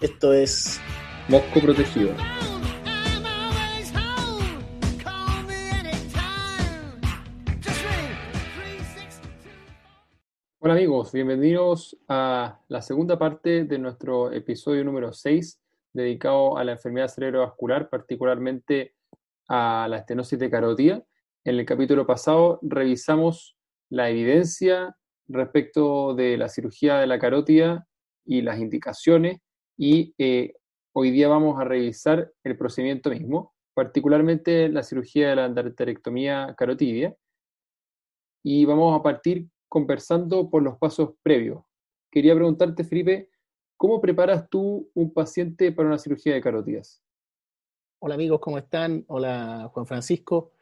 esto es Mosco Protegido. Hola amigos, bienvenidos a la segunda parte de nuestro episodio número 6 dedicado a la enfermedad cerebrovascular, particularmente a la estenosis de carotida. En el capítulo pasado revisamos la evidencia respecto de la cirugía de la carótida y las indicaciones y eh, hoy día vamos a revisar el procedimiento mismo, particularmente la cirugía de la endarterectomía carotidia, y vamos a partir conversando por los pasos previos. Quería preguntarte, Felipe, ¿cómo preparas tú un paciente para una cirugía de carotidas? Hola amigos, ¿cómo están? Hola Juan Francisco.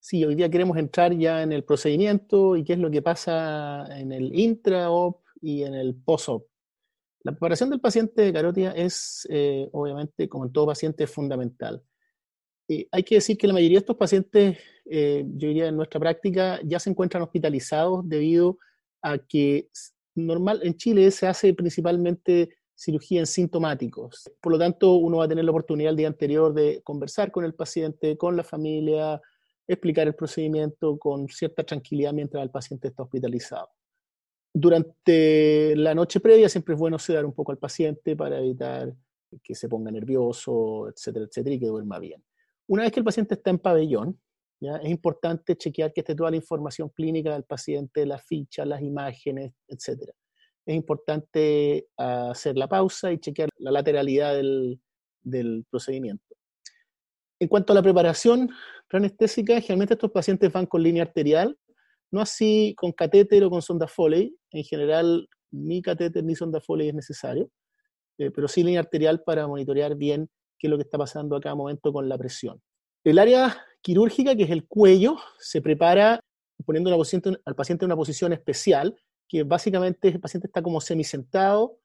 Sí, hoy día queremos entrar ya en el procedimiento y qué es lo que pasa en el intra-op y en el post-op. La preparación del paciente de carótida es, eh, obviamente, como en todo paciente, fundamental. hay que decir que la mayoría de estos pacientes, eh, yo diría en nuestra práctica, ya se encuentran hospitalizados debido a que normal en Chile se hace principalmente cirugía en sintomáticos. Por lo tanto, uno va a tener la oportunidad el día anterior de conversar con el paciente, con la familia, explicar el procedimiento con cierta tranquilidad mientras el paciente está hospitalizado. Durante la noche previa siempre es bueno sedar un poco al paciente para evitar que se ponga nervioso, etcétera, etcétera, y que duerma bien. Una vez que el paciente está en pabellón, es importante chequear que esté toda la información clínica del paciente, las fichas, las imágenes, etcétera. Es importante hacer la pausa y chequear la lateralidad del, del procedimiento. En cuanto a la preparación preanestésica, generalmente estos pacientes van con línea arterial no así con catéter o con sonda Foley. En general, ni catéter ni sonda Foley es necesario, eh, pero sí línea arterial para monitorear bien qué es lo que está pasando a cada momento con la presión. El área quirúrgica, que es el cuello, se prepara poniendo al paciente en una posición especial, que básicamente el paciente está como semisentado,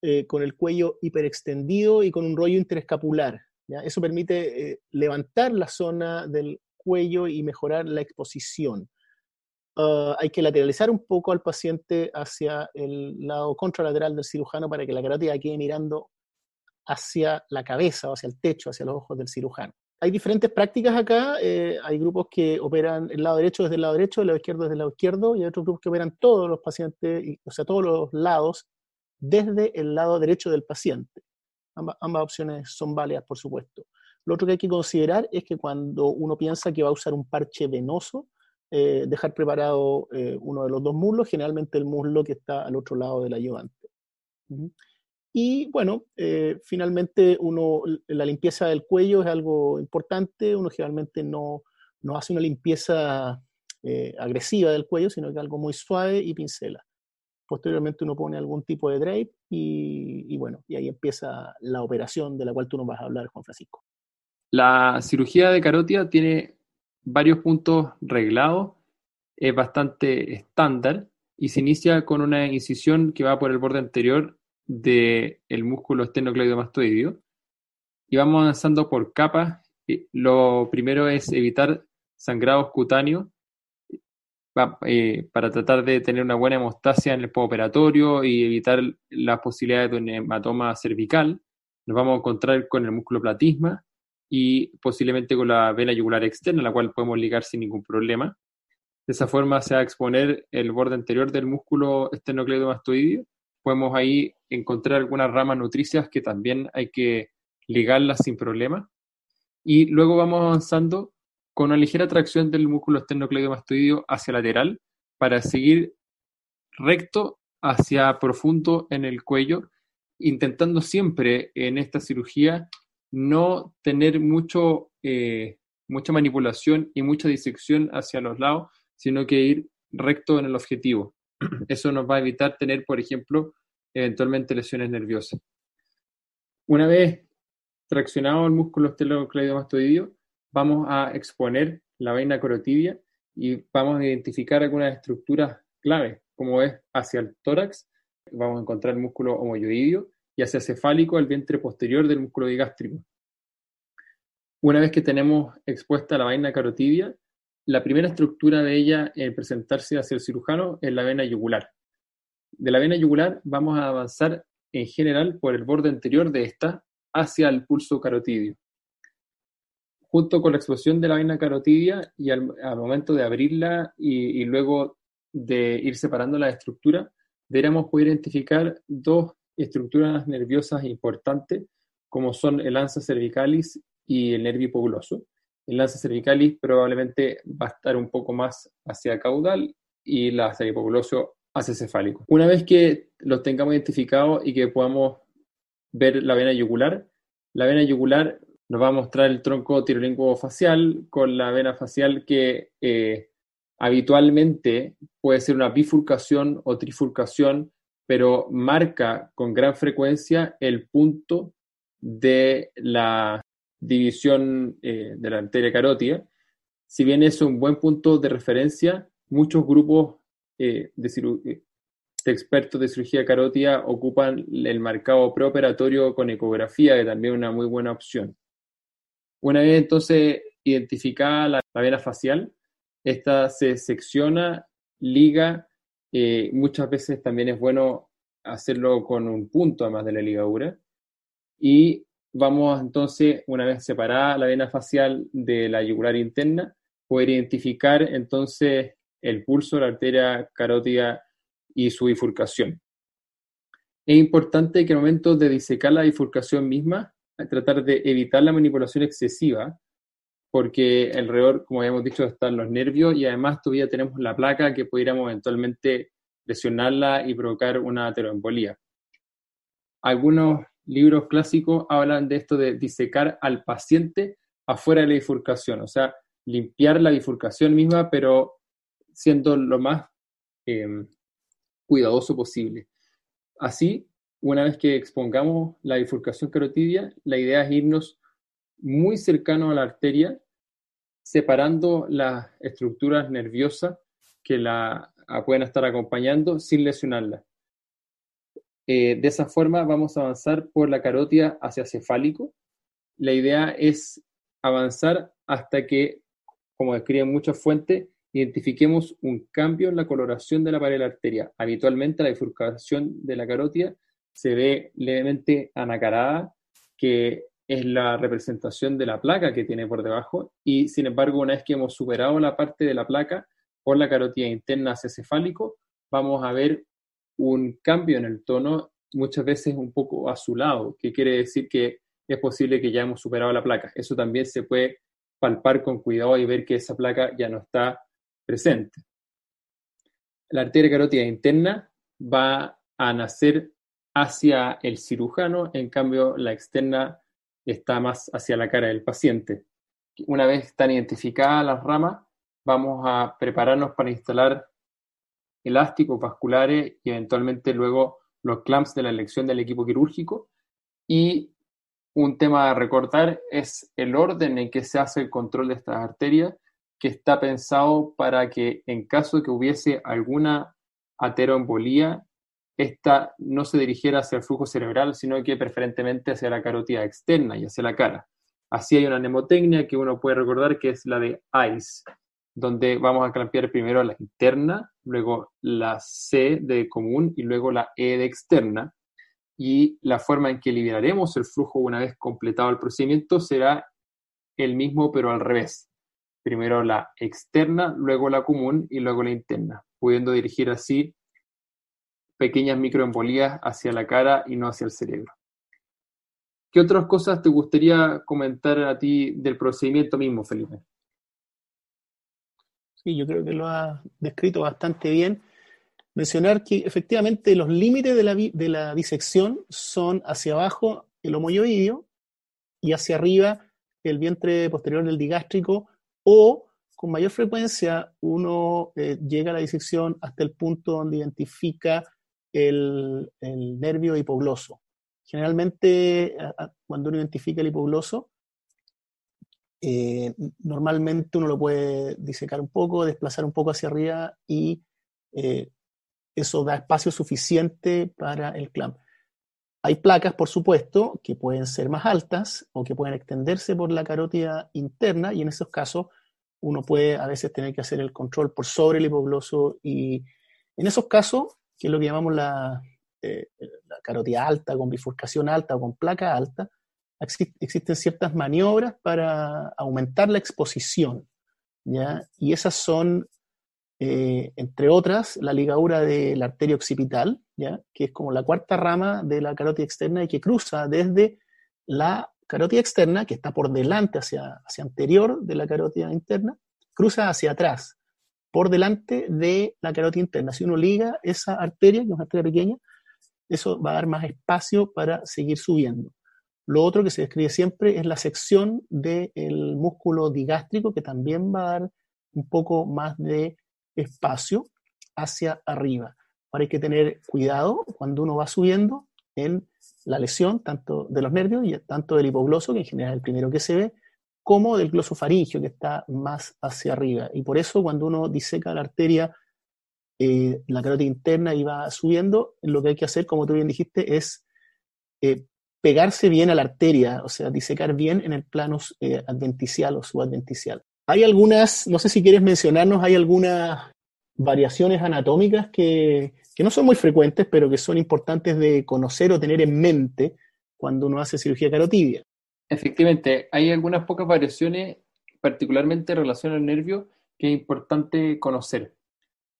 eh, con el cuello hiperextendido y con un rollo interescapular. Eso permite eh, levantar la zona del cuello y mejorar la exposición. Ah, hay que lateralizar un poco al paciente hacia el lado contralateral del cirujano para que la carótida quede mirando hacia la cabeza o hacia el techo, hacia los ojos del cirujano. Hay diferentes prácticas acá, eh, hay grupos que operan el lado derecho desde el lado derecho, el lado izquierdo desde el lado izquierdo, y hay otros grupos que operan todos los pacientes, o sea, todos los lados desde el lado derecho del paciente. ambas opciones son válidas, por supuesto. Lo otro que hay que considerar es que cuando uno piensa que va a usar un parche venoso, eh, dejar preparado eh, uno de los dos muslos, generalmente el muslo que está al otro lado del ayudante. Y bueno, eh, finalmente uno, la limpieza del cuello es algo importante, uno generalmente no, no hace una limpieza agresiva del cuello, sino que algo muy suave y pincela. Posteriormente uno pone algún tipo de drape y, y bueno, y ahí empieza la operación de la cual tú nos vas a hablar, Juan Francisco. La cirugía de carótida tiene varios puntos reglados, es bastante estándar y se inicia con una incisión que va por el borde anterior del músculo esternocleidomastoideo y vamos avanzando por capas. Lo primero es evitar sangrados cutáneos eh, para tratar de tener una buena hemostasia en el postoperatorio y evitar las posibilidades de un hematoma cervical. Nos vamos a encontrar con el músculo platisma, y posiblemente con la vena yugular externa, la cual podemos ligar sin ningún problema. De esa forma se va a exponer el borde anterior del músculo esternocleidomastoideo. Podemos ahí encontrar algunas ramas nutricias que también hay que ligarlas sin problema. Y luego vamos avanzando con una ligera tracción del músculo esternocleidomastoideo hacia lateral para seguir recto hacia profundo en el cuello, intentando siempre en esta cirugía no tener mucho, eh, mucha manipulación y mucha disección hacia los lados, sino que ir recto en el objetivo. Eso nos va a evitar tener, por ejemplo, eventualmente lesiones nerviosas. Una vez traccionado el músculo estelocleidomastoideo, vamos a exponer la vaina carotidia y vamos a identificar algunas estructuras clave, como es hacia el tórax, vamos a encontrar el músculo homoyoideo y hacia cefálico, el vientre posterior del músculo digástrico. Una vez que tenemos expuesta la vaina carotidia, la primera estructura de ella en presentarse hacia el cirujano es la vena yugular. De la vena yugular vamos a avanzar en general por el borde anterior de esta hacia el pulso carotidio. Junto con la explosión de la vena carotidia y al, momento de abrirla y, y, luego de ir separando la estructura, deberíamos poder identificar dos estructuras nerviosas importantes como son el ansa cervicalis y el nervio hipogloso. El lanza cervicalis probablemente va a estar un poco más hacia caudal y la hipogloso hacia cefálico. Una vez que los tengamos identificados y que podamos ver la vena yugular, la vena yugular nos va a mostrar el tronco tirolinguo facial con la vena facial que eh, habitualmente puede ser una bifurcación o trifurcación, pero marca con gran frecuencia el punto de la división eh, de la arteria carótida. Si bien es un buen punto de referencia, muchos grupos eh, de, expertos de cirugía carótida ocupan el marcado preoperatorio con ecografía, que también es una muy buena opción. Una vez entonces identificada la, vena facial, esta se secciona, liga, eh, muchas veces también es bueno hacerlo con un punto además de la ligadura, y vamos entonces, una vez separada la vena facial de la yugular interna, poder identificar entonces el pulso, la arteria carótida y su bifurcación. Es importante que en el momento de disecar la bifurcación misma, tratar de evitar la manipulación excesiva, porque alrededor, como habíamos dicho, están los nervios y además todavía tenemos la placa que pudiéramos eventualmente lesionarla y provocar una ateroembolía. Algunos libros clásicos hablan de esto de disecar al paciente afuera de la bifurcación, o sea, limpiar la bifurcación misma, pero siendo lo más em, cuidadoso posible. Así, una vez que expongamos la bifurcación carotidia, la idea es irnos muy cercano a la arteria, separando las estructuras nerviosas que la pueden estar acompañando sin lesionarla. Eh, de esa forma vamos a avanzar por la carótida hacia cefálico. La idea es avanzar hasta que, como describen muchas fuentes, identifiquemos un cambio en la coloración de la pared de la arteria. Habitualmente la bifurcación de la carótida se ve levemente anacarada, que es la representación de la placa que tiene por debajo, y sin embargo, una vez que hemos superado la parte de la placa por la carótida interna hacia cefálico, vamos a ver un cambio en el tono, muchas veces un poco azulado, que quiere decir que es posible que ya hemos superado la placa. Eso también se puede palpar con cuidado y ver que esa placa ya no está presente. La arteria carótida interna va a nacer hacia el cirujano, en cambio la externa está más hacia la cara del paciente. Una vez están identificadas las ramas, vamos a prepararnos para instalar elásticos vasculares y eventualmente luego los clamps de la elección del equipo quirúrgico. Y un tema a recordar es el orden en que se hace el control de estas arterias, que está pensado para que en caso de que hubiese alguna ateroembolía, esta no se dirigiera hacia el flujo cerebral, sino que preferentemente hacia la carótida externa y hacia la cara. Así hay una mnemotecnia que uno puede recordar que es la de ICE, donde vamos a clampear primero la interna, luego la C de común y luego la E de externa. Y la forma en que liberaremos el flujo una vez completado el procedimiento será el mismo pero al revés. Primero la externa, luego la común y luego la interna, pudiendo dirigir así pequeñas microembolías hacia la cara y no hacia el cerebro. ¿Qué otras cosas te gustaría comentar a ti del procedimiento mismo, Felipe? Sí, yo creo que lo ha descrito bastante bien. Mencionar que efectivamente los límites de la, de la disección son hacia abajo el homoyoideo y hacia arriba el vientre posterior del digástrico o con mayor frecuencia uno eh, llega a la disección hasta el punto donde identifica el, nervio hipogloso. Generalmente, cuando uno identifica el hipogloso, eh, normalmente uno lo puede disecar un poco, desplazar un poco hacia arriba y eh, eso da espacio suficiente para el clamp. Hay placas, por supuesto, que pueden ser más altas o que pueden extenderse por la carótida interna y en esos casos uno puede a veces tener que hacer el control por sobre el hipogloso y en esos casos, que es lo que llamamos la, eh, la carótida alta, con bifurcación alta o con placa alta, existen ciertas maniobras para aumentar la exposición, ¿ya? Y esas son, eh, entre otras, la ligadura de la arteria occipital, ¿ya? Que es como la cuarta rama de la carótida externa y que cruza desde la carótida externa, que está por delante, hacia, hacia anterior de la carótida interna, cruza hacia atrás, por delante de la carótida interna. Si uno liga esa arteria, que es una arteria pequeña, eso va a dar más espacio para seguir subiendo. Lo otro que se describe siempre es la sección del músculo digástrico, que también va a dar un poco más de espacio hacia arriba. Ahora hay que tener cuidado cuando uno va subiendo en la lesión, tanto de los nervios y tanto del hipogloso, que en general es el primero que se ve, como del glosofaringio, que está más hacia arriba. Y por eso cuando uno diseca la arteria eh, la carótida interna y va subiendo, lo que hay que hacer, como tú bien dijiste, es eh, pegarse bien a la arteria, o sea, disecar bien en el plano eh, adventicial o subadventicial. Hay algunas, no sé si quieres mencionarnos, hay algunas variaciones anatómicas que, que no son muy frecuentes, pero que son importantes de conocer o tener en mente cuando uno hace cirugía carotidia. Efectivamente, hay algunas pocas variaciones, particularmente en relación al nervio, que es importante conocer.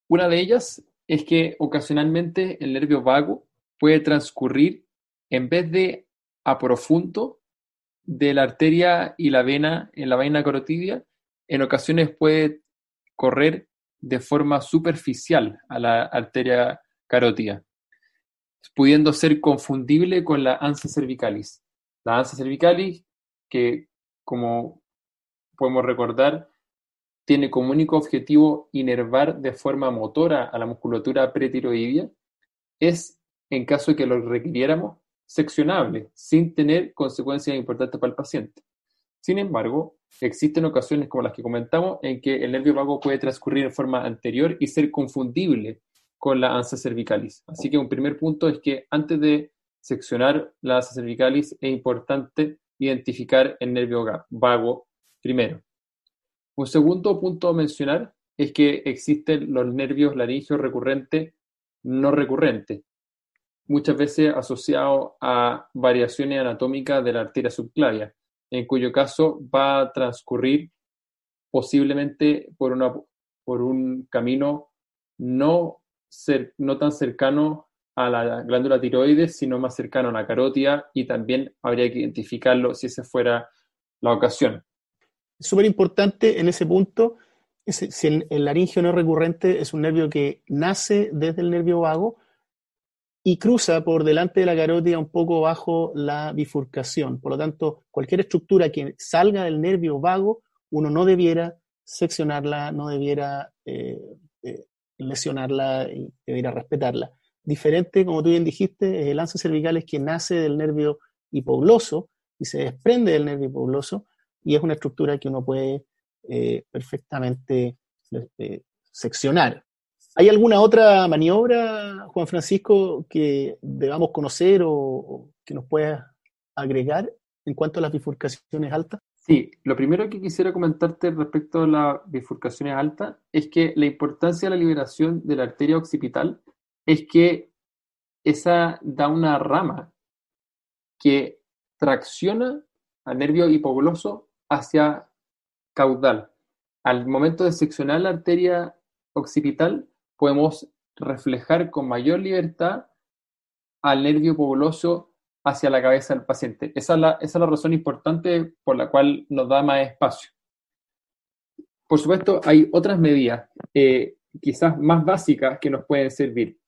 Una de ellas es que ocasionalmente el nervio vago puede transcurrir en vez de a profundo de la arteria y la vena en la vaina carotidia, en ocasiones puede correr de forma superficial a la arteria carótida, pudiendo ser confundible con la ansa cervicalis. La ansa cervicalis, que como podemos recordar, tiene como único objetivo inervar de forma motora a la musculatura pretiroidea, es, en caso de que lo requiriéramos, seccionable, sin tener consecuencias importantes para el paciente. Sin embargo, existen ocasiones como las que comentamos en que el nervio vago puede transcurrir en forma anterior y ser confundible con la ansa cervicalis. Así que un primer punto es que antes de seccionar la ansa cervicalis es importante identificar el nervio vago primero. Un segundo punto a mencionar es que existen los nervios laringeos recurrentes no recurrentes, muchas veces asociados a variaciones anatómicas de la arteria subclavia, en cuyo caso va a transcurrir posiblemente por, una, por un camino no, no tan cercano a la glándula tiroides, sino más cercano a la carótida y también habría que identificarlo si esa fuera la ocasión. Súper importante en ese punto, si el, laringio no recurrente es un nervio que nace desde el nervio vago y cruza por delante de la carótida un poco bajo la bifurcación. Por lo tanto, cualquier estructura que salga del nervio vago, uno no debiera seccionarla, no debiera eh, eh, lesionarla y debiera respetarla. Diferente, como tú bien dijiste, el lance cervical es que nace del nervio hipogloso y se desprende del nervio hipogloso y es una estructura que uno puede eh, perfectamente eh, seccionar. ¿Hay alguna otra maniobra, Juan Francisco, que debamos conocer o, que nos pueda agregar en cuanto a las bifurcaciones altas? Sí, lo primero que quisiera comentarte respecto a las bifurcaciones altas es que la importancia de la liberación de la arteria occipital es que esa da una rama que tracciona al nervio hipogloso hacia caudal. Al momento de seccionar la arteria occipital, podemos reflejar con mayor libertad al nervio populoso hacia la cabeza del paciente. Esa es, la, esa es la razón importante por la cual nos da más espacio. Por supuesto, hay otras medidas, eh, quizás más básicas, que nos pueden servir.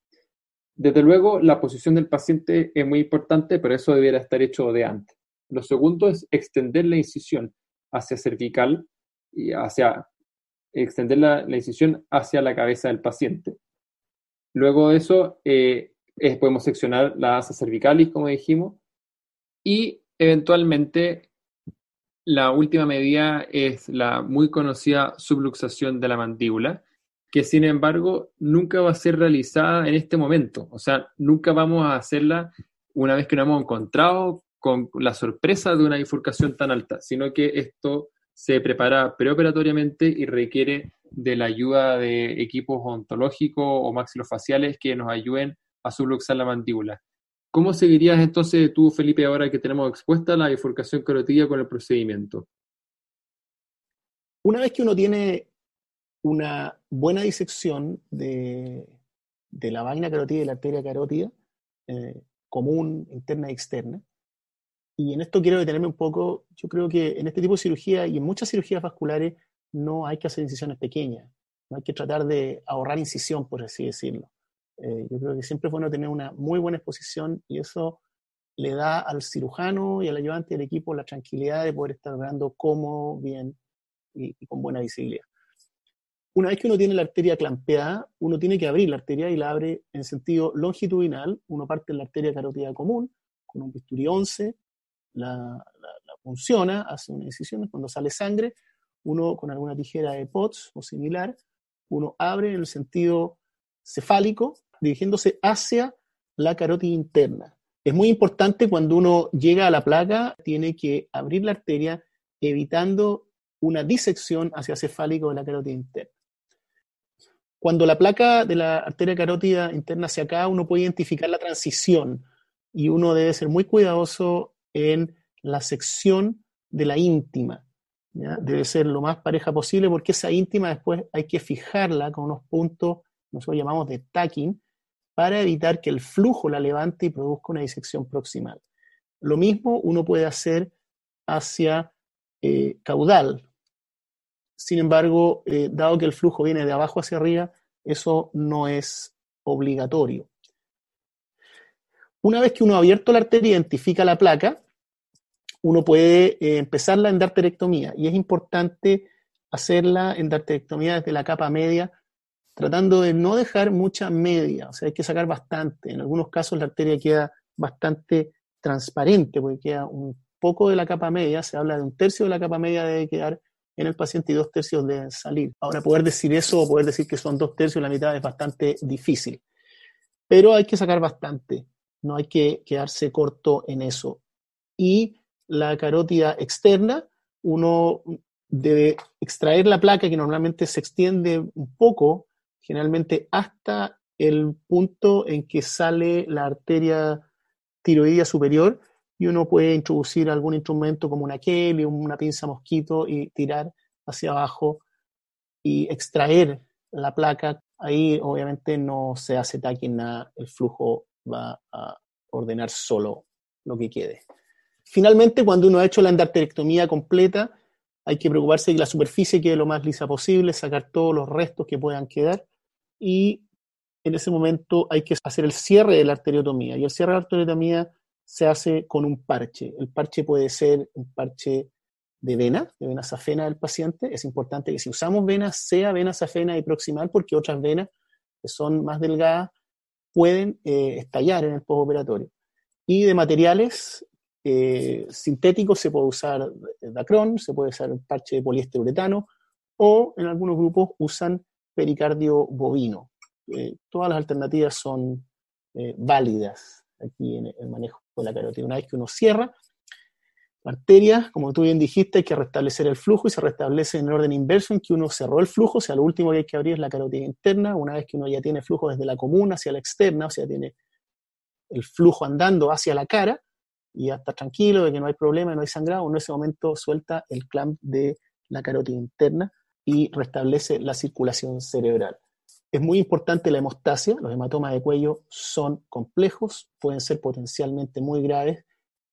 Desde luego, la posición del paciente es muy importante, pero eso debiera estar hecho de antes. Lo segundo es extender la incisión hacia cervical y hacia extender la, incisión hacia la cabeza del paciente. Luego de eso, eh, podemos seccionar la asa cervicalis, como dijimos, Y eventualmente la última medida es la muy conocida subluxación de la mandíbula, que sin embargo nunca va a ser realizada en este momento. O sea, nunca vamos a hacerla una vez que nos hemos encontrado con la sorpresa de una bifurcación tan alta, sino que esto se prepara preoperatoriamente y requiere de la ayuda de equipos ontológicos o maxilofaciales que nos ayuden a subluxar la mandíbula. ¿Cómo seguirías entonces tú, Felipe, ahora que tenemos expuesta la bifurcación carotida con el procedimiento? Una vez que uno tiene una buena disección de, la vaina carótida y la arteria carótida, eh, común, interna y externa, y en esto quiero detenerme un poco, yo creo que en este tipo de cirugía y en muchas cirugías vasculares no hay que hacer incisiones pequeñas, no hay que tratar de ahorrar incisión, por así decirlo. Eh, yo creo que siempre es bueno tener una muy buena exposición y eso le da al cirujano y al ayudante del equipo la tranquilidad de poder estar operando cómodo, bien y, con buena visibilidad. Una vez que uno tiene la arteria clampeada, uno tiene que abrir la arteria y la abre en sentido longitudinal. Uno parte en la arteria carótida común con un bisturí 11, la, la, funciona, hace una incisión, cuando sale sangre, uno con alguna tijera de POTS o similar, uno abre en el sentido cefálico, dirigiéndose hacia la carótida interna. Es muy importante cuando uno llega a la placa, tiene que abrir la arteria evitando una disección hacia cefálico de la carótida interna. Cuando la placa de la arteria carótida interna se acaba, uno puede identificar la transición y uno debe ser muy cuidadoso en la sección de la íntima. Debe ser lo más pareja posible porque esa íntima después hay que fijarla con unos puntos, nosotros llamamos de tacking, para evitar que el flujo la levante y produzca una disección proximal. Lo mismo uno puede hacer hacia eh, caudal. Sin embargo, eh, dado que el flujo viene de abajo hacia arriba, eso no es obligatorio. Una vez que uno ha abierto la arteria, identifica la placa, uno puede eh, empezar la endarterectomía y es importante hacerla endarterectomía desde la capa media, tratando de no dejar mucha media, o sea, hay que sacar bastante. En algunos casos la arteria queda bastante transparente, porque queda un poco de la capa media, se habla de un tercio de la capa media debe quedar en el paciente y dos tercios deben salir. Ahora, poder decir eso o poder decir que son dos tercios, la mitad es bastante difícil, pero hay que sacar bastante no hay que quedarse corto en eso. Y la carótida externa, uno debe extraer la placa que normalmente se extiende un poco, generalmente hasta el punto en que sale la arteria tiroidea superior y uno puede introducir algún instrumento como una Kelly, una pinza mosquito y tirar hacia abajo y extraer la placa. Ahí obviamente no se hace tacking nada, el flujo va a ordenar solo lo que quede. Finalmente, cuando uno ha hecho la endarterectomía completa, hay que preocuparse de que la superficie quede lo más lisa posible, sacar todos los restos que puedan quedar y en ese momento hay que hacer el cierre de la arteriotomía. Y el cierre de la arteriotomía se hace con un parche. El parche puede ser un parche de vena, de vena safena del paciente. Es importante que si usamos venas, sea vena safena y proximal, porque otras venas que son más delgadas pueden eh, estallar en el postoperatorio. Y de materiales eh, sintéticos se puede usar Dacron, se puede usar parche de poliéster uretano o en algunos grupos usan pericardio bovino. Eh, todas las alternativas son válidas aquí en el manejo de la carótida. Una vez que uno cierra, arterias, como tú bien dijiste, hay que restablecer el flujo y se restablece en orden inverso en que uno cerró el flujo, o sea, lo último que hay que abrir es la carótida interna, una vez que uno ya tiene flujo desde la común hacia la externa, o sea, tiene el flujo andando hacia la cara, y ya está tranquilo de que no hay problema, no hay sangrado, en ese momento suelta el clamp de la carótida interna y restablece la circulación cerebral. Es muy importante la hemostasia, los hematomas de cuello son complejos, pueden ser potencialmente muy graves,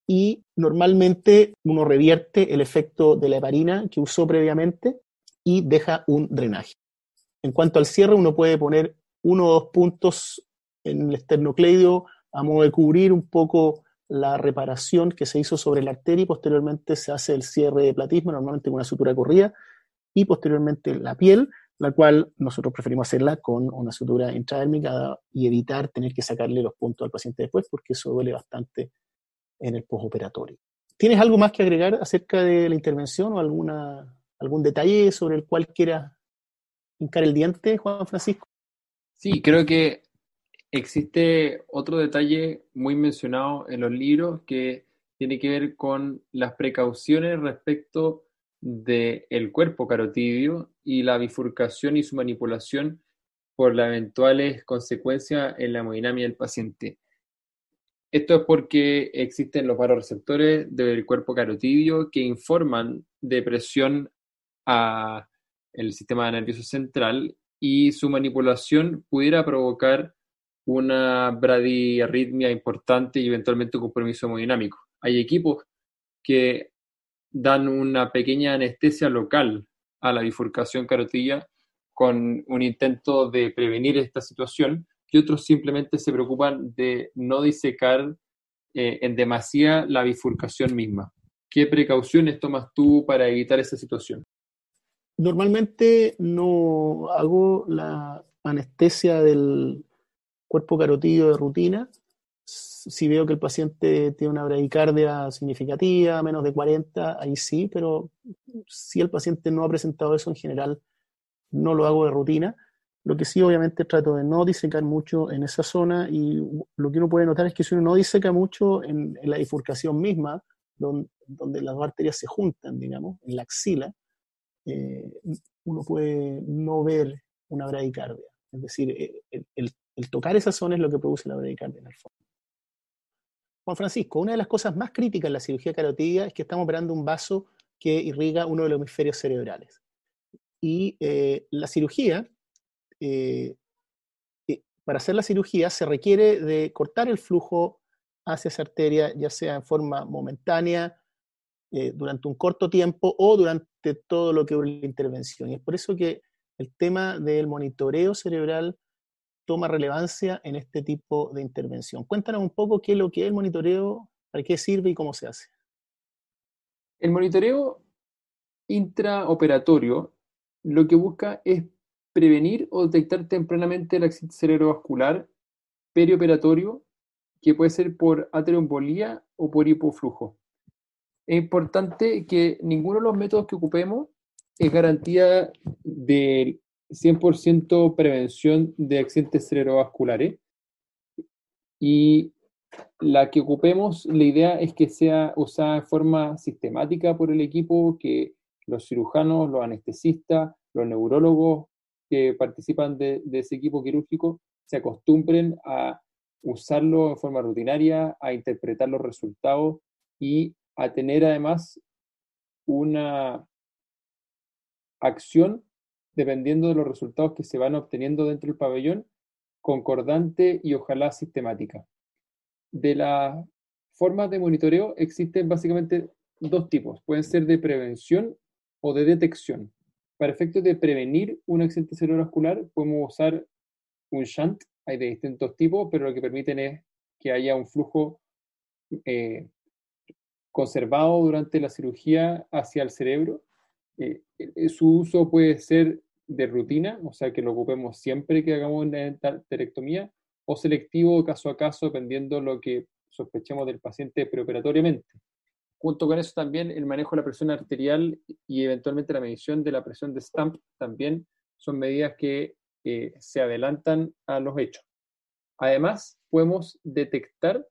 y normalmente uno revierte el efecto de la heparina que usó previamente y deja un drenaje. En cuanto al cierre, uno puede poner uno o dos puntos en el esternocleido a modo de cubrir un poco la reparación que se hizo sobre la arteria y posteriormente se hace el cierre de platismo, normalmente con una sutura corrida, y posteriormente la piel, la cual nosotros preferimos hacerla con una sutura intradérmica y evitar tener que sacarle los puntos al paciente después, porque eso duele bastante en el postoperatorio. ¿Tienes algo más que agregar acerca de la intervención o alguna, algún detalle sobre el cual quieras hincar el diente, Juan Francisco? Sí, creo que existe otro detalle muy mencionado en los libros que tiene que ver con las precauciones respecto del cuerpo carotidio y la bifurcación y su manipulación por las eventuales consecuencias en la hemodinamia del paciente. Esto es porque existen los varoreceptores del cuerpo carotidio que informan de presión a sistema nervioso central y su manipulación pudiera provocar una bradiarritmia importante y eventualmente un compromiso hemodinámico. Hay equipos que dan una pequeña anestesia local a la bifurcación carotidia con un intento de prevenir esta situación y otros simplemente se preocupan de no disecar eh, en demasía la bifurcación misma. ¿Qué precauciones tomas tú para evitar esa situación? Normalmente no hago la anestesia del cuerpo carotidio de rutina. Si veo que el paciente tiene una bradicardia significativa, menos de 40, ahí sí, pero si el paciente no ha presentado eso en general, no lo hago de rutina. Lo que sí, obviamente, trato de no disecar mucho en esa zona y lo que uno puede notar es que si uno no diseca mucho en, la bifurcación misma, donde, las arterias se juntan, digamos, en la axila, eh, uno puede no ver una bradicardia. Es decir, eh, el, tocar esa zona es lo que produce la bradicardia en el fondo. Juan Francisco, una de las cosas más críticas en la cirugía carotidia es que estamos operando un vaso que irriga uno de los hemisferios cerebrales. Y eh, la cirugía eh, eh, para hacer la cirugía se requiere de cortar el flujo hacia esa arteria, ya sea en forma momentánea, durante un corto tiempo o durante todo lo que dure la intervención. Y es por eso que el tema del monitoreo cerebral toma relevancia en este tipo de intervención. Cuéntanos un poco qué es lo que es el monitoreo, para qué sirve y cómo se hace. El monitoreo intraoperatorio lo que busca es prevenir o detectar tempranamente el accidente cerebrovascular perioperatorio, que puede ser por ateroembolía o por hipoflujo. Es importante que ninguno de los métodos que ocupemos es garantía de 100% prevención de accidentes cerebrovasculares. Y la que ocupemos, la idea es que sea usada de forma sistemática por el equipo, que los cirujanos, los anestesistas, los neurólogos que participan de, ese equipo quirúrgico se acostumbren a usarlo en forma rutinaria, a interpretar los resultados y a tener además una acción dependiendo de los resultados que se van obteniendo dentro del pabellón, concordante y ojalá sistemática. De las formas de monitoreo existen básicamente dos tipos, pueden ser de prevención o de detección. Para efectos de prevenir un accidente cerebrovascular, podemos usar un shunt, hay de distintos tipos, pero lo que permiten es que haya un flujo eh, conservado durante la cirugía hacia el cerebro. Eh, eh, su uso puede ser de rutina, o sea que lo ocupemos siempre que hagamos una enterectomía, o selectivo caso a caso, dependiendo lo que sospechemos del paciente preoperatoriamente. Junto con eso también el manejo de la presión arterial y eventualmente la medición de la presión de Stamp también son medidas que eh, se adelantan a los hechos. Además, podemos detectar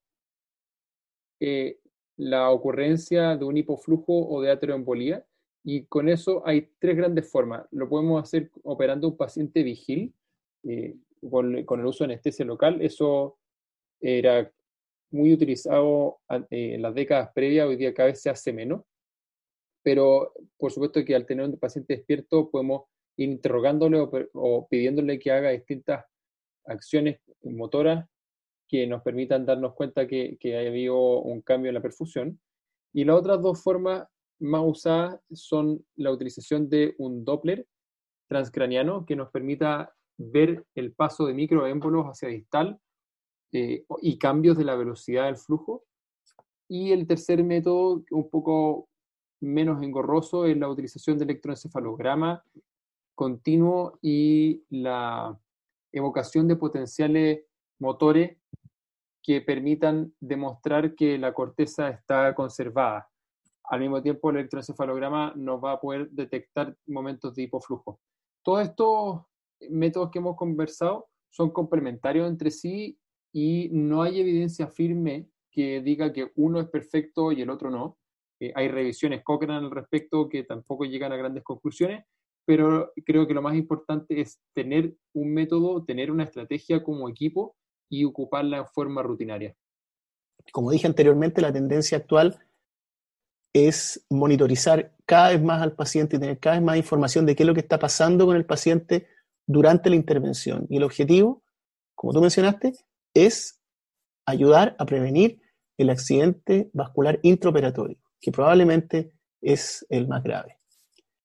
eh, la ocurrencia de un hipoflujo o de ateroembolía y con eso hay tres grandes formas. Lo podemos hacer operando un paciente vigil eh, con, el uso de anestesia local. Eso era muy utilizado eh, en las décadas previas, hoy día cada vez se hace menos, pero por supuesto que al tener un paciente despierto podemos ir interrogándole o, pidiéndole que haga distintas acciones motoras que nos permitan darnos cuenta que, que ha habido un cambio en la perfusión. Y las otras dos formas más usadas son la utilización de un Doppler transcraniano que nos permita ver el paso de microémbolos hacia distal eh, y cambios de la velocidad del flujo. Y el tercer método, un poco menos engorroso, es la utilización de electroencefalograma continuo y la evocación de potenciales motores que permitan demostrar que la corteza está conservada. Al mismo tiempo, el electroencefalograma nos va a poder detectar momentos de hipoflujo. Todos estos métodos que hemos conversado son complementarios entre sí y no hay evidencia firme que diga que uno es perfecto y el otro no. Eh, hay revisiones Cochrane al respecto que tampoco llegan a grandes conclusiones, pero creo que lo más importante es tener un método, tener una estrategia como equipo y ocuparla en forma rutinaria. Como dije anteriormente, la tendencia actual es monitorizar cada vez más al paciente y tener cada vez más información de qué es lo que está pasando con el paciente durante la intervención. Y el objetivo, como tú mencionaste, es ayudar a prevenir el accidente vascular intraoperatorio, que probablemente es el más grave.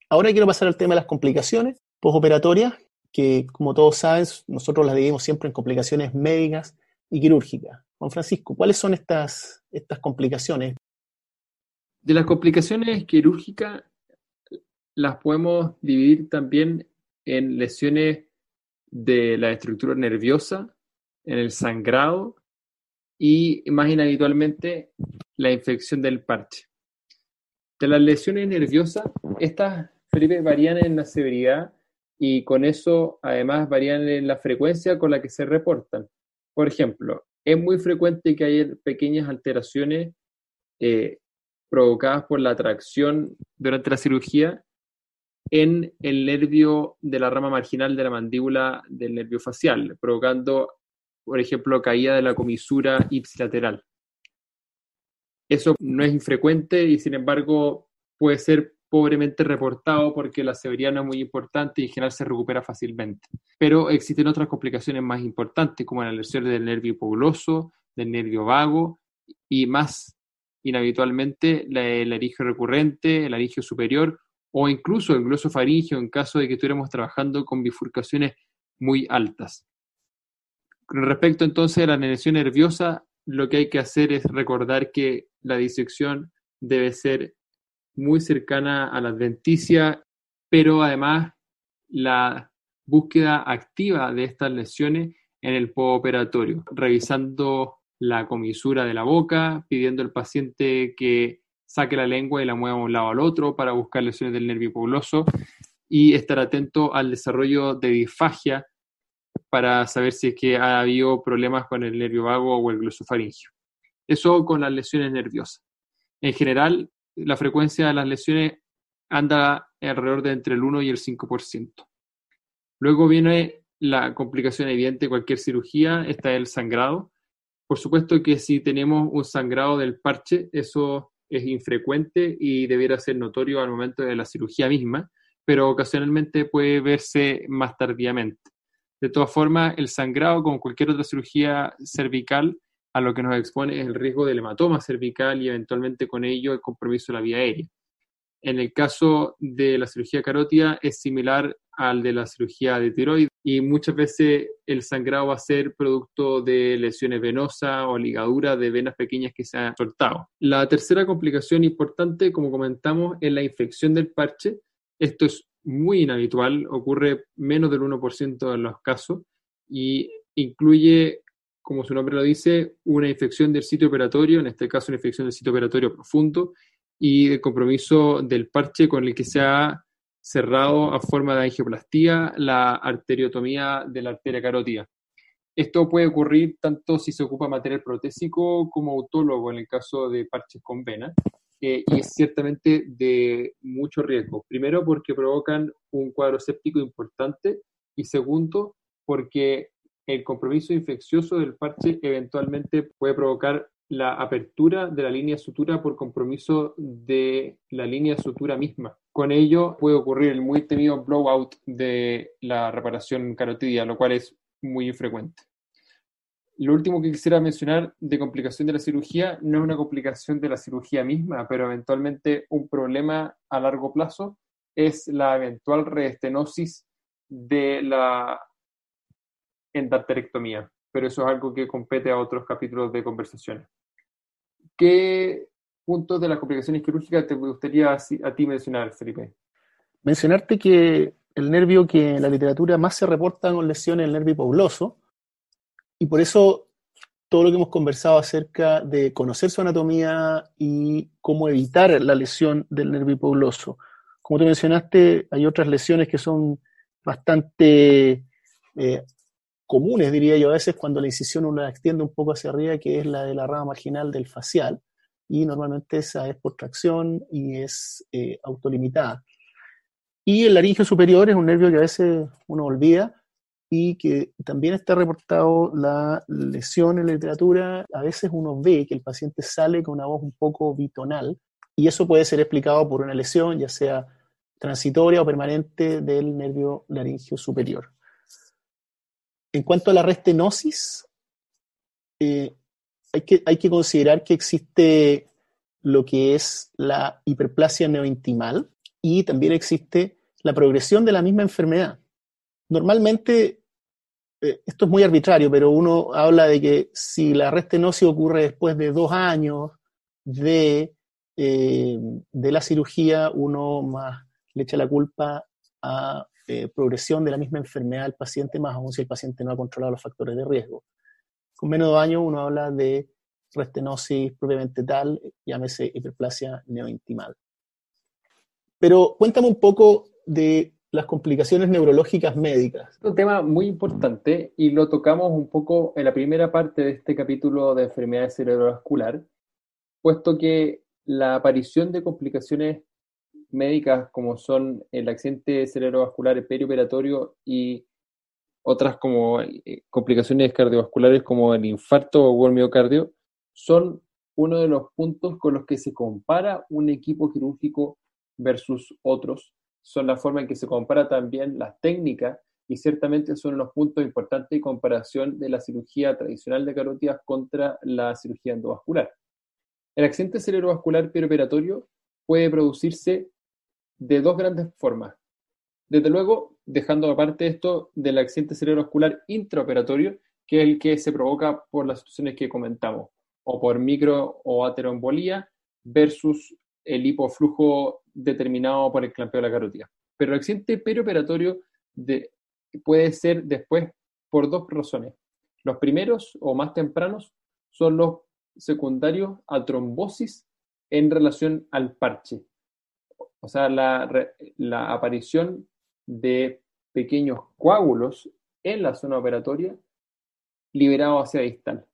Ahora quiero pasar al tema de las complicaciones postoperatorias, que como todos saben, nosotros las dividimos siempre en complicaciones médicas y quirúrgicas. Juan Francisco, ¿cuáles son estas, estas complicaciones? De las complicaciones quirúrgicas, las podemos dividir también en lesiones de la estructura nerviosa, en el sangrado y más inhabitualmente la infección del parche. De las lesiones nerviosas, estas varían en la severidad y con eso además varían en la frecuencia con la que se reportan. Por ejemplo, es muy frecuente que haya pequeñas alteraciones eh, provocadas por la tracción durante la cirugía en el nervio de la rama marginal de la mandíbula del nervio facial, provocando, por ejemplo, caída de la comisura ipsilateral. Eso no es infrecuente y, sin embargo, puede ser pobremente reportado porque la severidad no es muy importante y en general se recupera fácilmente. Pero existen otras complicaciones más importantes, como la lesión del nervio hipogloso, del nervio vago y más inhabitualmente el arigio recurrente, el arigio superior o incluso el glosofaringio en caso de que estuviéramos trabajando con bifurcaciones muy altas. Con respecto entonces a la lesión nerviosa, lo que hay que hacer es recordar que la disección debe ser muy cercana a la adventicia, pero además la búsqueda activa de estas lesiones en el postoperatorio, revisando la comisura de la boca, pidiendo al paciente que saque la lengua y la mueva de un lado al otro para buscar lesiones del nervio hipogloso y estar atento al desarrollo de disfagia para saber si es que ha habido problemas con el nervio vago o el glosofaringio. Eso con las lesiones nerviosas. En general, la frecuencia de las lesiones anda alrededor de entre el 1 y el 5%. Luego viene la complicación evidente de cualquier cirugía, está el sangrado. Por supuesto que si tenemos un sangrado del parche, eso es infrecuente y debiera ser notorio al momento de la cirugía misma, pero ocasionalmente puede verse más tardíamente. De todas formas, el sangrado, como cualquier otra cirugía cervical, a lo que nos expone es el riesgo del hematoma cervical y eventualmente con ello el compromiso de la vía aérea. En el caso de la cirugía carótida es similar al de la cirugía de tiroides y muchas veces el sangrado va a ser producto de lesiones venosas o ligaduras de venas pequeñas que se han soltado. La tercera complicación importante, como comentamos, es la infección del parche. Esto es muy inhabitual, ocurre menos del 1% de los casos y incluye como su nombre lo dice, una infección del sitio operatorio, en este caso una infección del sitio operatorio profundo, y el compromiso del parche con el que se ha cerrado a forma de angioplastía la arteriotomía de la arteria carótida. Esto puede ocurrir tanto si se ocupa material protésico como autólogo en el caso de parches con vena, eh, y es ciertamente de mucho riesgo. Primero porque provocan un cuadro séptico importante y segundo porque el compromiso infeccioso del parche eventualmente puede provocar la apertura de la línea sutura por compromiso de la línea sutura misma. Con ello puede ocurrir el muy temido blowout de la reparación carotidia, lo cual es muy infrecuente. Lo último que quisiera mencionar de complicación de la cirugía no es una complicación de la cirugía misma, pero eventualmente un problema a largo plazo es la eventual reestenosis de la endarterectomía, pero eso es algo que compete a otros capítulos de conversaciones. ¿Qué puntos de las complicaciones quirúrgicas te gustaría a ti mencionar, Felipe? Mencionarte que el nervio que en la literatura más se reporta con lesiones es el nervio hipogloso, y por eso todo lo que hemos conversado acerca de conocer su anatomía y cómo evitar la lesión del nervio hipogloso. Como te mencionaste, hay otras lesiones que son bastante eh, comunes, diría yo, a veces cuando la incisión uno la extiende un poco hacia arriba, que es la de la rama marginal del facial, y normalmente esa es por tracción y es eh, autolimitada. Y el laringio superior es un nervio que a veces uno olvida y que también está reportado la lesión en la literatura. A veces uno ve que el paciente sale con una voz un poco bitonal y eso puede ser explicado por una lesión, ya sea transitoria o permanente del nervio laringio superior. En cuanto a la restenosis, eh, hay, que, hay que considerar que existe lo que es la hiperplasia neointimal y también existe la progresión de la misma enfermedad. Normalmente, eh, esto es muy arbitrario, pero uno habla de que si la restenosis ocurre después de dos años de, eh, de la cirugía, uno más le echa la culpa a eh, progresión de la misma enfermedad al paciente, más aún si el paciente no ha controlado los factores de riesgo. Con menos de dos años uno habla de restenosis propiamente tal, llámese hiperplasia neointimal. Pero cuéntame un poco de las complicaciones neurológicas médicas. Un tema muy importante y lo tocamos un poco en la primera parte de este capítulo de enfermedades cerebrovascular, puesto que la aparición de complicaciones médicas como son el accidente cerebrovascular perioperatorio y otras como eh, complicaciones cardiovasculares como el infarto o el miocardio, son uno de los puntos con los que se compara un equipo quirúrgico versus otros. Son la forma en que se compara también las técnicas y ciertamente son unos puntos importantes de comparación de la cirugía tradicional de carótidas contra la cirugía endovascular. El accidente cerebrovascular perioperatorio puede producirse de dos grandes formas. Desde luego, dejando aparte esto del accidente cerebrovascular intraoperatorio, que es el que se provoca por las situaciones que comentamos, o por micro o ateroembolía versus el hipoflujo determinado por el clampeo de la carótida. Pero el accidente perioperatorio puede ser después por dos razones. Los primeros o más tempranos son los secundarios a trombosis en relación al parche. O sea, la, aparición de pequeños coágulos en la zona operatoria liberados hacia distal.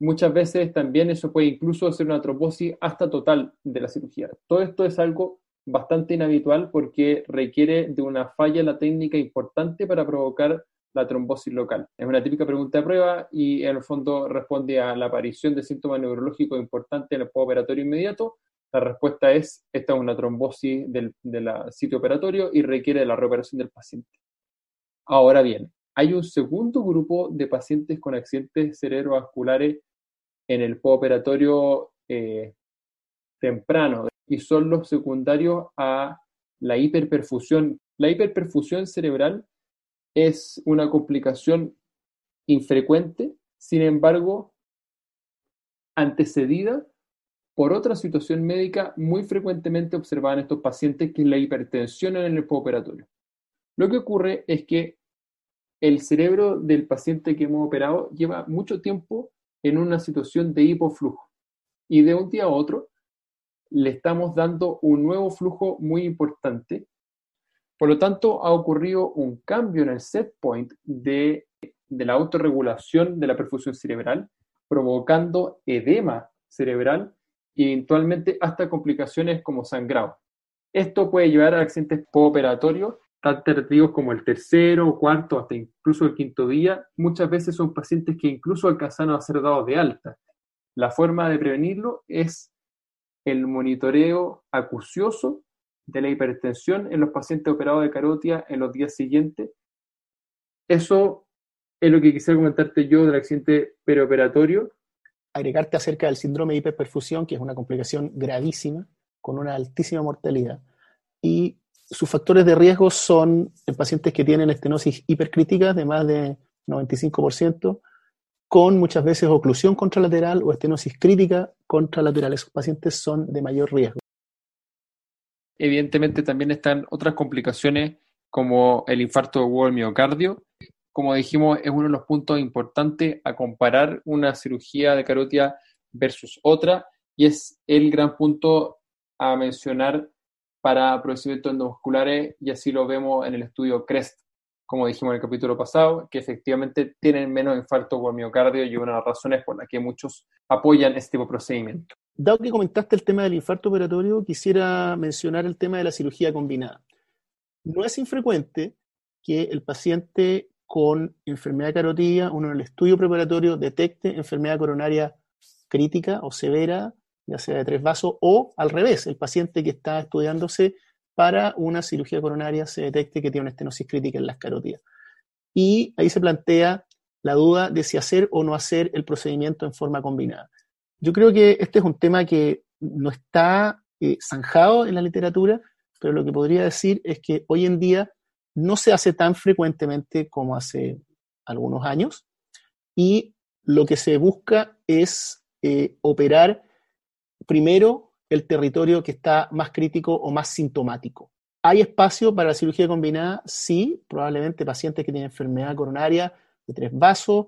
Muchas veces también eso puede incluso hacer una trombosis hasta total de la cirugía. Todo esto es algo bastante inhabitual porque requiere de una falla en la técnica importante para provocar la trombosis local. Es una típica pregunta de prueba y en el fondo responde a la aparición de síntomas neurológicos importantes en el postoperatorio inmediato la respuesta es, esta es una trombosis del, sitio operatorio y requiere de la reoperación del paciente. Ahora bien, hay un segundo grupo de pacientes con accidentes cerebrovasculares en el postoperatorio eh, temprano y son los secundarios a la hiperperfusión. La hiperperfusión cerebral es una complicación infrecuente, sin embargo, antecedida por otra situación médica muy frecuentemente observada en estos pacientes, que es la hipertensión en el postoperatorio. Lo que ocurre es que el cerebro del paciente que hemos operado lleva mucho tiempo en una situación de hipoflujo y de un día a otro le estamos dando un nuevo flujo muy importante. Por lo tanto, ha ocurrido un cambio en el set point de, de la autorregulación de la perfusión cerebral, provocando edema cerebral y eventualmente hasta complicaciones como sangrado. Esto puede llevar a accidentes pooperatorios, tan tardíos como el tercero, cuarto, hasta incluso el quinto día. Muchas veces son pacientes que incluso alcanzan a ser dados de alta. La forma de prevenirlo es el monitoreo acucioso de la hipertensión en los pacientes operados de carótida en los días siguientes. Eso es lo que quisiera comentarte yo del accidente perioperatorio agregarte acerca del síndrome de hiperperfusión, que es una complicación gravísima, con una altísima mortalidad. Y sus factores de riesgo son en pacientes que tienen estenosis hipercrítica de más de 95%, con muchas veces oclusión contralateral o estenosis crítica contralateral. Esos pacientes son de mayor riesgo. Evidentemente también están otras complicaciones como el infarto o el miocardio, como dijimos, es uno de los puntos importantes a comparar una cirugía de carótida versus otra y es el gran punto a mencionar para procedimientos endovasculares y así lo vemos en el estudio CREST, como dijimos en el capítulo pasado, que efectivamente tienen menos infarto por miocardio y una de las razones por las que muchos apoyan este tipo de procedimiento. Dado que comentaste el tema del infarto operatorio, quisiera mencionar el tema de la cirugía combinada. No es infrecuente que el paciente con enfermedad carotidia, uno en el estudio preparatorio detecte enfermedad coronaria crítica o severa, ya sea de tres vasos, o al revés, el paciente que está estudiándose para una cirugía coronaria se detecte que tiene una estenosis crítica en las carotidas. Y ahí se plantea la duda de si hacer o no hacer el procedimiento en forma combinada. Yo creo que este es un tema que no está eh, zanjado en la literatura, pero lo que podría decir es que hoy en día no se hace tan frecuentemente como hace algunos años y lo que se busca es eh, operar primero el territorio que está más crítico o más sintomático. ¿Hay espacio para la cirugía combinada? Sí, probablemente pacientes que tienen enfermedad coronaria de tres vasos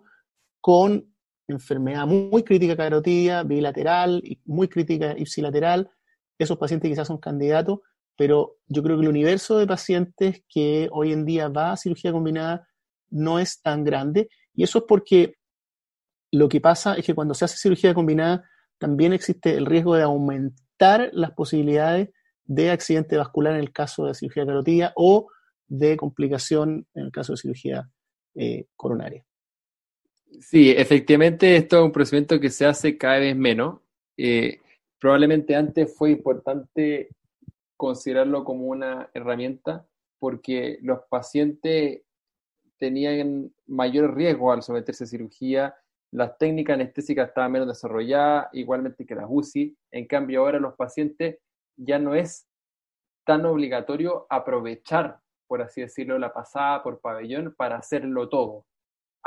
con enfermedad muy crítica carotidia, bilateral, muy crítica ipsilateral, esos pacientes quizás son candidatos, pero yo creo que el universo de pacientes que hoy en día va a cirugía combinada no es tan grande, y eso es porque lo que pasa es que cuando se hace cirugía combinada también existe el riesgo de aumentar las posibilidades de accidente vascular en el caso de cirugía carotidia o de complicación en el caso de cirugía eh, coronaria. Sí, efectivamente, esto es un procedimiento que se hace cada vez menos. Eh, probablemente antes fue importante considerarlo como una herramienta porque los pacientes tenían mayor riesgo al someterse a cirugía, las técnicas anestésicas estaban menos desarrolladas, igualmente que las UCI. En cambio, ahora los pacientes ya no es tan obligatorio aprovechar, por así decirlo, la pasada por pabellón para hacerlo todo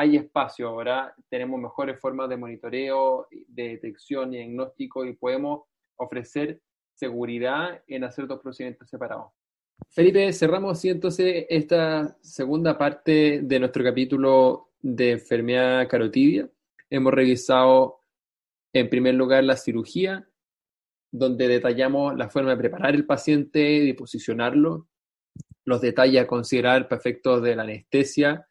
hay espacio ahora, tenemos mejores formas de monitoreo, de detección y diagnóstico y podemos ofrecer seguridad en hacer dos procedimientos separados. Felipe, cerramos así entonces esta segunda parte de nuestro capítulo de enfermedad carotidia. Hemos revisado en primer lugar la cirugía, donde detallamos la forma de preparar el paciente, de posicionarlo, los detalles a considerar para efectos de la anestesia,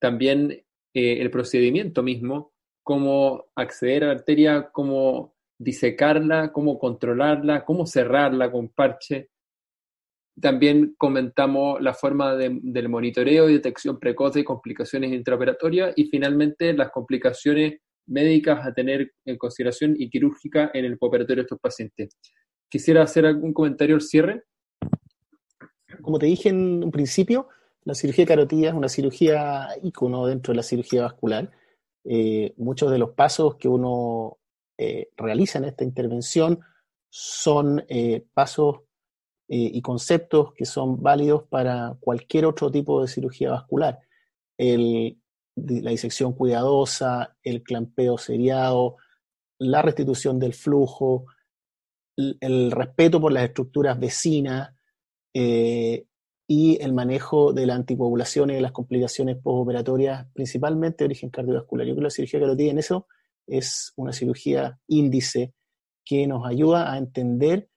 también eh, el procedimiento mismo, cómo acceder a la arteria, cómo disecarla, cómo controlarla, cómo cerrarla con parche. También comentamos la forma del monitoreo y detección precoz de complicaciones intraoperatorias y finalmente las complicaciones médicas a tener en consideración y quirúrgica en el operatorio de estos pacientes. Quisiera hacer algún comentario al cierre. Como te dije en un principio, la cirugía carotida es una cirugía ícono dentro de la cirugía vascular. Eh, muchos de los pasos que uno eh, realiza en esta intervención son eh, pasos y conceptos que son válidos para cualquier otro tipo de cirugía vascular. la disección cuidadosa, el clampeo seriado, la restitución del flujo, el, respeto por las estructuras vecinas, y el manejo de la anticoagulación y de las complicaciones postoperatorias, principalmente de origen cardiovascular. Yo creo que la cirugía carotida en eso es una cirugía índice que nos ayuda a entender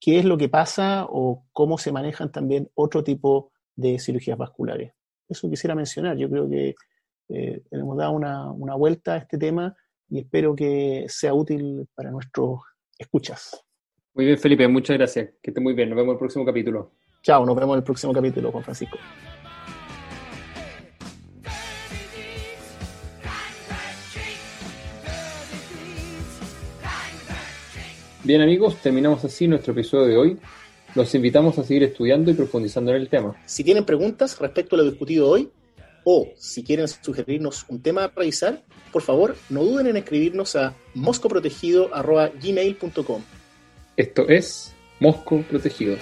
qué es lo que pasa o cómo se manejan también otro tipo de cirugías vasculares. Eso quisiera mencionar. Yo creo que eh, hemos dado una, una vuelta a este tema y espero que sea útil para nuestros escuchas. Muy bien, Felipe, muchas gracias. Que esté muy bien. Nos vemos en el próximo capítulo. Chao, nos vemos en el próximo capítulo, Juan Francisco. Bien amigos, terminamos así nuestro episodio de hoy. Los invitamos a seguir estudiando y profundizando en el tema. Si tienen preguntas respecto a lo discutido hoy o si quieren sugerirnos un tema a revisar, por favor no duden en escribirnos a moscoprotegido.gmail.com Esto es Mosco Protegido.